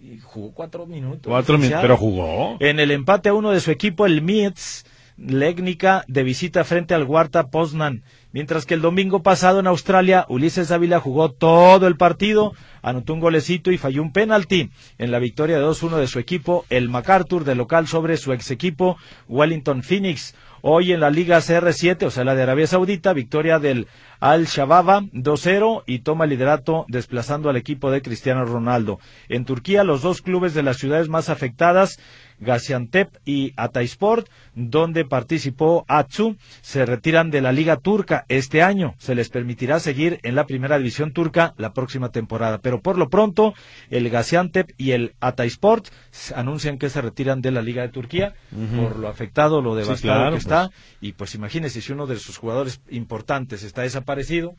Y jugó cuatro minutos. Cuatro minutos, pero jugó. En el empate a uno de su equipo, el Mietz, Legnica, de visita frente al Huarta Poznan. Mientras que el domingo pasado en Australia, Ulises Ávila jugó todo el partido, anotó un golecito y falló un penalti en la victoria de 2-1 de su equipo, el MacArthur de local sobre su ex equipo, Wellington Phoenix. Hoy en la Liga CR7, o sea, la de Arabia Saudita, victoria del Al-Shababa 2-0 y toma el liderato desplazando al equipo de Cristiano Ronaldo. En Turquía, los dos clubes de las ciudades más afectadas Gaziantep y Ataysport, donde participó Atsu, se retiran de la Liga Turca este año. Se les permitirá seguir en la primera división turca la próxima temporada. Pero por lo pronto, el Gaziantep y el Ataysport anuncian que se retiran de la Liga de Turquía por lo afectado, lo devastado que está. Pues. Y pues imagínense si uno de sus jugadores importantes está desaparecido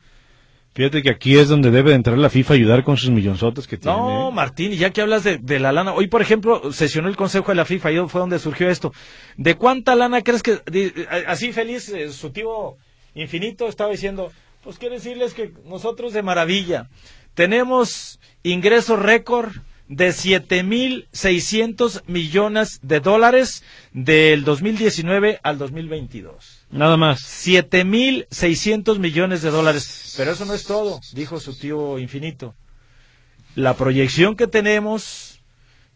Fíjate que aquí es donde debe entrar la FIFA a ayudar con sus millonzotes que tiene. No, Martín, y ya que hablas de, la lana, hoy por ejemplo sesionó el Consejo de la FIFA y fue donde surgió esto. ¿De cuánta lana crees que, así feliz, eh, su tío infinito estaba diciendo, pues quiero decirles que nosotros de maravilla tenemos ingresos récord de 7.600 millones de dólares del 2019 al 2022. Nada más. 7.600 millones de dólares. Pero eso no es todo, dijo su tío infinito. La proyección que tenemos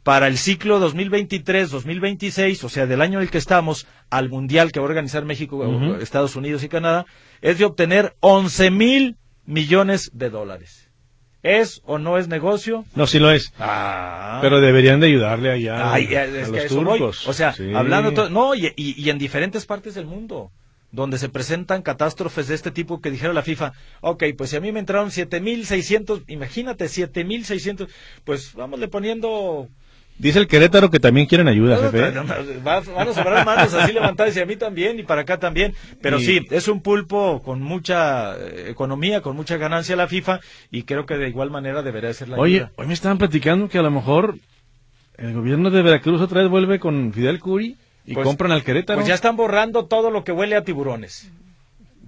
para el ciclo 2023-2026, o sea, del año en el que estamos, al Mundial que va a organizar México, Estados Unidos y Canadá, es de obtener 11 mil millones de dólares. ¿Es o no es negocio? No, sí lo es. Ah. Pero deberían de ayudarle allá a, los turcos. O sea, hablando... no, y, y, en diferentes partes del mundo donde se presentan catástrofes de este tipo que dijera la FIFA, ok, pues si a mí me entraron 7.600, imagínate, 7.600, pues vámosle poniendo Dice el Querétaro que también quieren ayuda, jefe. van a sobrar manos así levantadas y a mí también y para acá también. Pero sí, es un pulpo con mucha eh, economía, con mucha ganancia la FIFA y creo que de igual manera debería ser la Oye, hoy me estaban platicando que a lo mejor el gobierno de Veracruz otra vez vuelve con Fidel Curi y pues, compran al Querétaro. Pues ya están borrando todo lo que huele a tiburones.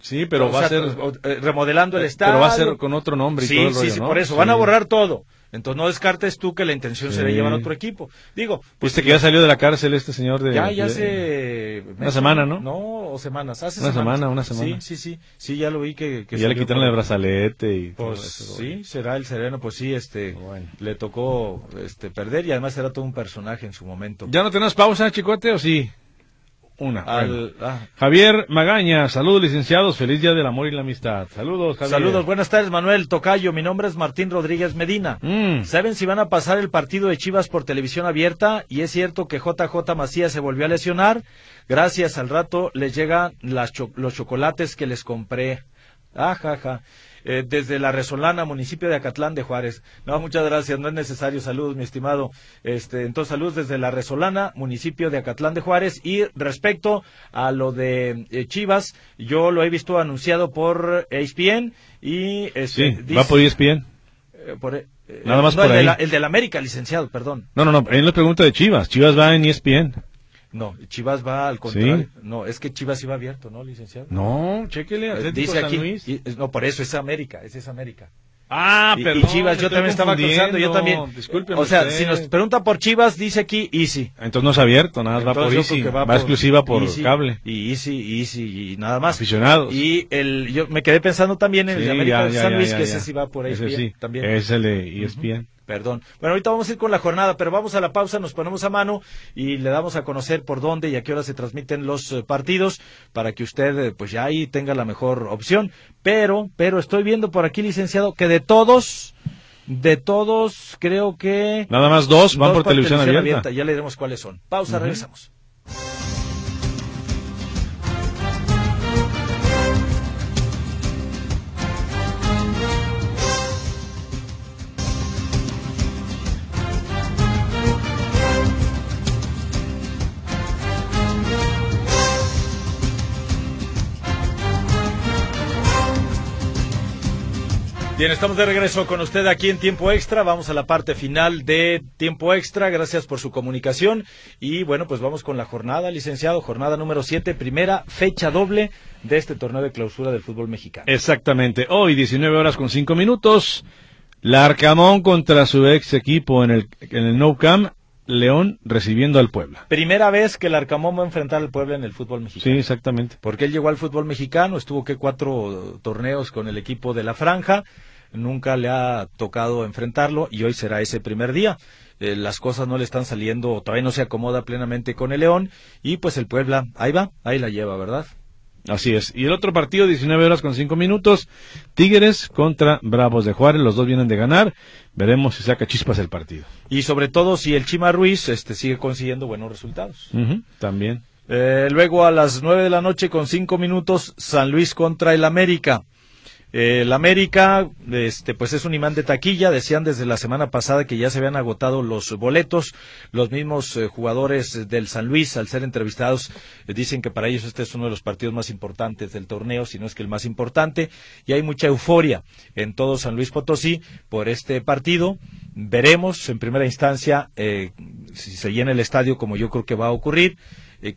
Sí, pero va a ser eh, remodelando el estado. Pero va a ser con otro nombre y sí, todo el Sí, sí, por eso van a borrar todo. Entonces no descartes tú que la intención sería llevar a otro equipo. Digo, pues ¿Viste que ya salió de la cárcel este señor de Ya ya hace una semana, ¿no? No, o semanas, hace una semana, una semana. Sí, sí, sí. Sí, ya lo vi que, ya le quitaron el brazalete y pues sí, será el sereno, pues sí, este le tocó este perder y además era todo un personaje en su momento. ¿Ya no tenemos pausa, chicote o sí? Una. Ah. Javier Magaña, saludos licenciados, feliz día del amor y la amistad. Saludos, Javier. Saludos, buenas tardes, Manuel Tocayo. Mi nombre es Martín Rodríguez Medina. Mm. ¿Saben si van a pasar el partido de Chivas por televisión abierta? Y es cierto que JJ Macías se volvió a lesionar. Gracias, al rato les llegan las los chocolates que les compré. Ajaja. Eh, desde la Resolana, municipio de Acatlán de Juárez. No, muchas gracias, no es necesario. Saludos, mi estimado. Este, entonces, saludos desde la Resolana, municipio de Acatlán de Juárez. Y respecto a lo de eh, Chivas, yo lo he visto anunciado por ESPN y este, sí, va por ESPN. Eh, por, Nada más por el, De la, América, licenciado, perdón. No, no, no, él le pregunta de Chivas. Chivas va en ESPN. No, Chivas va al contrario. No, es que Chivas iba abierto, ¿no, licenciado? No, chéquele. Eh, dice aquí. no, por eso es América, ese es América. Ah, pero y Chivas, yo también estaba cruzando, yo también. Disculpe. O sea, si nos pregunta por Chivas, dice aquí Easy. Entonces no es abierto, nada más va por Easy. Va, exclusiva por cable. Y Easy, Easy, y nada más. Aficionados. Y el, yo me quedé pensando también en el de América de San Luis, que ese sí va por ahí. Ese sí, también. Es el de ESPN. Perdón. Bueno, ahorita vamos a ir con la jornada, pero vamos a la pausa, nos ponemos a mano y le damos a conocer por dónde y a qué hora se transmiten los eh, partidos para que usted eh, pues ya ahí tenga la mejor opción. Pero, pero estoy viendo por aquí, licenciado, que de todos, de todos, creo que... Nada más dos van por, televisión, abierta. Ya le diremos cuáles son. Pausa, regresamos. Bien, estamos de regreso con usted aquí en Tiempo Extra. Vamos a la parte final de Tiempo Extra. Gracias por su comunicación. Y bueno, pues vamos con la jornada, licenciado. Jornada número 7, primera fecha doble de este torneo de clausura del fútbol mexicano. Exactamente. Hoy, 19 horas con 5 minutos. Larcamón contra su ex equipo en el, en el No Cam. León recibiendo al Puebla. Primera vez que el Arcamón va a enfrentar al Puebla en el fútbol mexicano. Sí, exactamente. Porque él llegó al fútbol mexicano, estuvo que cuatro torneos con el equipo de la Franja, nunca le ha tocado enfrentarlo y hoy será ese primer día. Eh, las cosas no le están saliendo, todavía no se acomoda plenamente con el León y pues el Puebla, ahí va, ahí la lleva, ¿verdad? Así es. Y el otro partido, 19 horas con 5 minutos, Tigres contra Bravos de Juárez. Los dos vienen de ganar. Veremos si saca chispas el partido. Y sobre todo si el Chima Ruiz este, sigue consiguiendo buenos resultados. también. Eh, luego a las 9 de la noche con 5 minutos, San Luis contra el América. El América, este, pues es un imán de taquilla. Decían desde la semana pasada que ya se habían agotado los boletos. Los mismos eh, jugadores del San Luis, al ser entrevistados, eh, dicen que para ellos este es uno de los partidos más importantes del torneo, si no es que el más importante. Y hay mucha euforia en todo San Luis Potosí por este partido. Veremos en primera instancia eh, si se llena el estadio, como yo creo que va a ocurrir,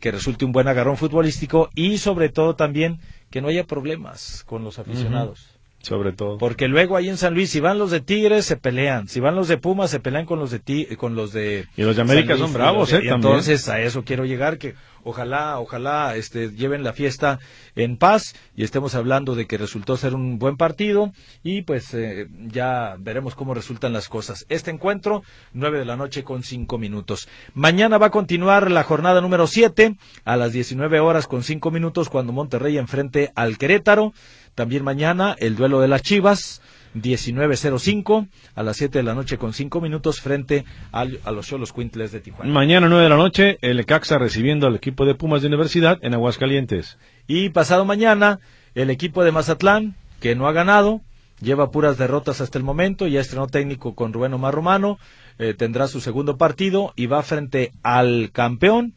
que resulte un buen agarrón futbolístico y sobre todo también que no haya problemas con los aficionados. Sobre todo. Porque luego ahí en San Luis, si van los de Tigres, se pelean. Si van los de Pumas, se pelean con los de con los de Y los de América son bravos, ¿eh? entonces a eso quiero llegar, que ojalá, ojalá este, lleven la fiesta en paz y estemos hablando de que resultó ser un buen partido y pues eh, ya veremos cómo resultan las cosas. Este encuentro, nueve de la noche con cinco minutos. Mañana va a continuar la jornada número siete a las 19 horas con cinco minutos cuando Monterrey enfrente al Querétaro. También mañana el duelo de las Chivas, 19.05 a las 7 de la noche con 5 minutos frente a los Cholos Quintles de Tijuana. Mañana 9 de la noche el Ecaxa recibiendo al equipo de Pumas de Universidad en Aguascalientes. Y pasado mañana el equipo de Mazatlán, que no ha ganado, lleva puras derrotas hasta el momento, ya estrenó técnico con Rubén Omar Romano, eh, tendrá su segundo partido y va frente al campeón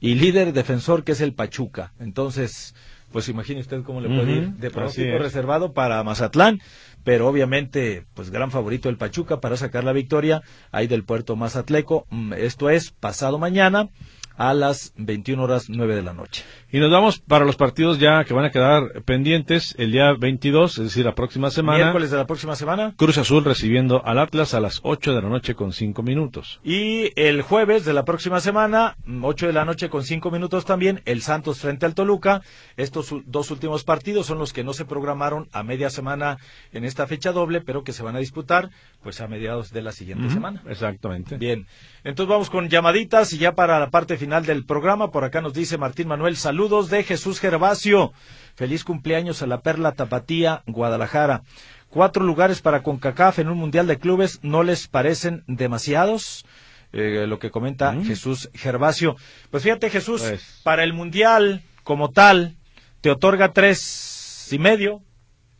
y líder defensor que es el Pachuca. Entonces, pues imagine usted cómo le puede ir de pronóstico reservado para Mazatlán, pero obviamente, pues gran favorito el Pachuca para sacar la victoria ahí del puerto Mazatleco. Mm, esto es pasado mañana a las 21 horas 9 de la noche. Y nos vamos para los partidos ya que van a quedar pendientes el día 22, es decir, la próxima semana. Miércoles de la próxima semana. Cruz Azul recibiendo al Atlas a las 8 de la noche con 5 minutos. Y el jueves de la próxima semana, 8 de la noche con 5 minutos también, el Santos frente al Toluca. Estos dos últimos partidos son los que no se programaron a media semana en esta fecha doble, pero que se van a disputar pues a mediados de la siguiente semana. Exactamente. Bien, entonces vamos con llamaditas y ya para la parte final del programa. Por acá nos dice Martín Manuel, saludos de Jesús Gervasio. Feliz cumpleaños a la Perla Tapatía, Guadalajara. Cuatro lugares para CONCACAF en un Mundial de Clubes, ¿no les parecen demasiados? Eh, lo que comenta mm. Jesús Gervasio. Pues fíjate Jesús, pues. para el Mundial como tal, te otorga tres y medio.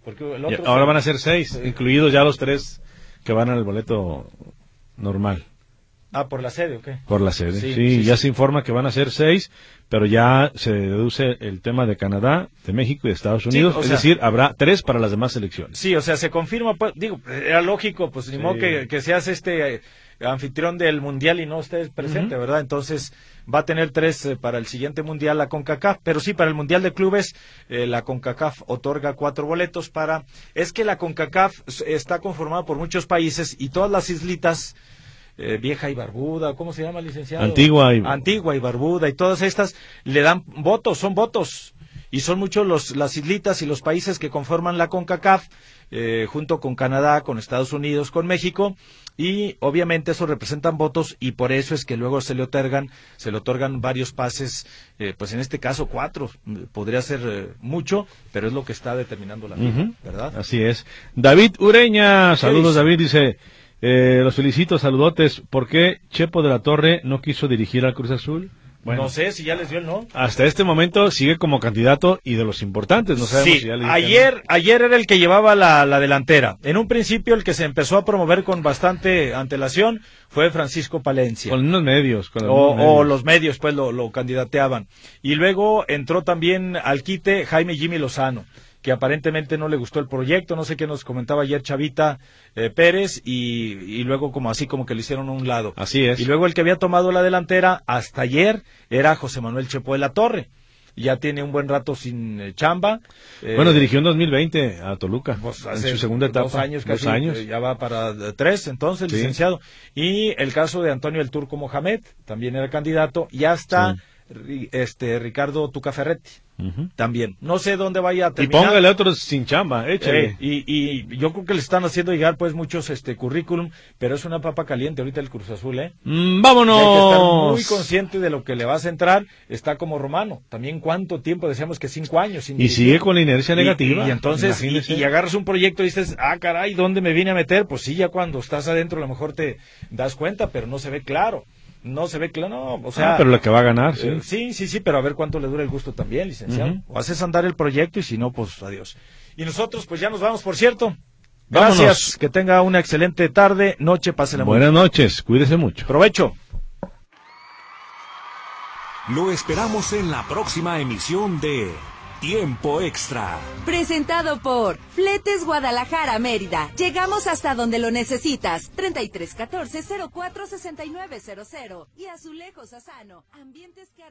Porque ahora van a ser seis, incluidos ya los tres que van al boleto normal. Ah, por la sede, ¿o qué? Por la sede, sí, ya se informa que van a ser seis, pero ya se deduce el tema de Canadá, de México y de Estados Unidos, es decir, habrá tres para las demás elecciones. Sí, o sea, se confirma, pues, digo, era lógico, pues ni modo que, que seas este eh, anfitrión del Mundial y no estés presente, ¿verdad? Entonces va a tener tres eh, para el siguiente Mundial la CONCACAF, pero sí, para el Mundial de Clubes eh, la CONCACAF otorga cuatro boletos para... Es que la CONCACAF está conformada por muchos países y todas las islitas eh, vieja y barbuda, ¿cómo se llama, licenciado? Antigua y... Antigua y barbuda y todas estas le dan votos, son votos. Y son muchos los, las islitas y los países que conforman la CONCACAF, eh, junto con Canadá, con Estados Unidos, con México, y obviamente eso representan votos y por eso es que luego se le otorgan, se le otorgan varios pases, eh, pues en este caso cuatro, podría ser mucho, pero es lo que está determinando la ¿verdad? Así es. David Ureña, saludos David, dice, eh, los felicito, saludotes. ¿Por qué Chepo de la Torre no quiso dirigir al Cruz Azul? Bueno, no sé si ya les dio el no. Hasta este momento sigue como candidato y de los importantes. No sabemos si ya ayer, ayer era el que llevaba la, delantera. En un principio el que se empezó a promover con bastante antelación fue Francisco Palencia. Con unos medios. Con o, medios. o, los medios pues lo, lo candidateaban. Y luego entró también al quite Jaime Jimmy Lozano que aparentemente no le gustó el proyecto, no sé qué nos comentaba ayer Chavita eh, Pérez, y, luego como así como que lo hicieron a un lado. Así es. Y luego el que había tomado la delantera hasta ayer era José Manuel Chepo de la Torre. Ya tiene un buen rato sin eh, chamba. Eh, bueno, dirigió en 2020 a Toluca. Pues en su segunda etapa. Dos años casi. años. ya va para tres, entonces, licenciado. Y el caso de Antonio el Turco Mohamed, también era candidato. Ya está este Ricardo Tucaferretti también. No sé dónde vaya a terminar. Y póngale otros sin chamba, échale. Eh, y, y, yo creo que le están haciendo llegar pues muchos este currículum, pero es una papa caliente ahorita el Cruz Azul, ¿eh? Mm, ¡Vámonos! hay que estar muy consciente de lo que le vas a entrar. Está como Romano. También cuánto tiempo, decíamos que cinco años. y sigue con la inercia negativa. Y, entonces, y, agarras un proyecto y dices, ah, caray, ¿dónde me vine a meter? Pues sí, ya cuando estás adentro a lo mejor te das cuenta, pero no se ve claro no se ve claro, no, o sea... Ah, pero la que va a ganar, sí. Eh, sí, sí, sí, pero a ver cuánto le dura el gusto también, licenciado. O haces andar el proyecto y si no, pues adiós. Y nosotros, pues ya nos vamos, por cierto. Gracias, que tenga una excelente tarde, noche, pásela Buenas noches, cuídese mucho. Provecho. Lo esperamos en la próxima emisión de Tiempo extra. Presentado por Fletes Guadalajara Mérida. Llegamos hasta donde lo necesitas. 3314 046900 y Azulejos Asano. Ambientes que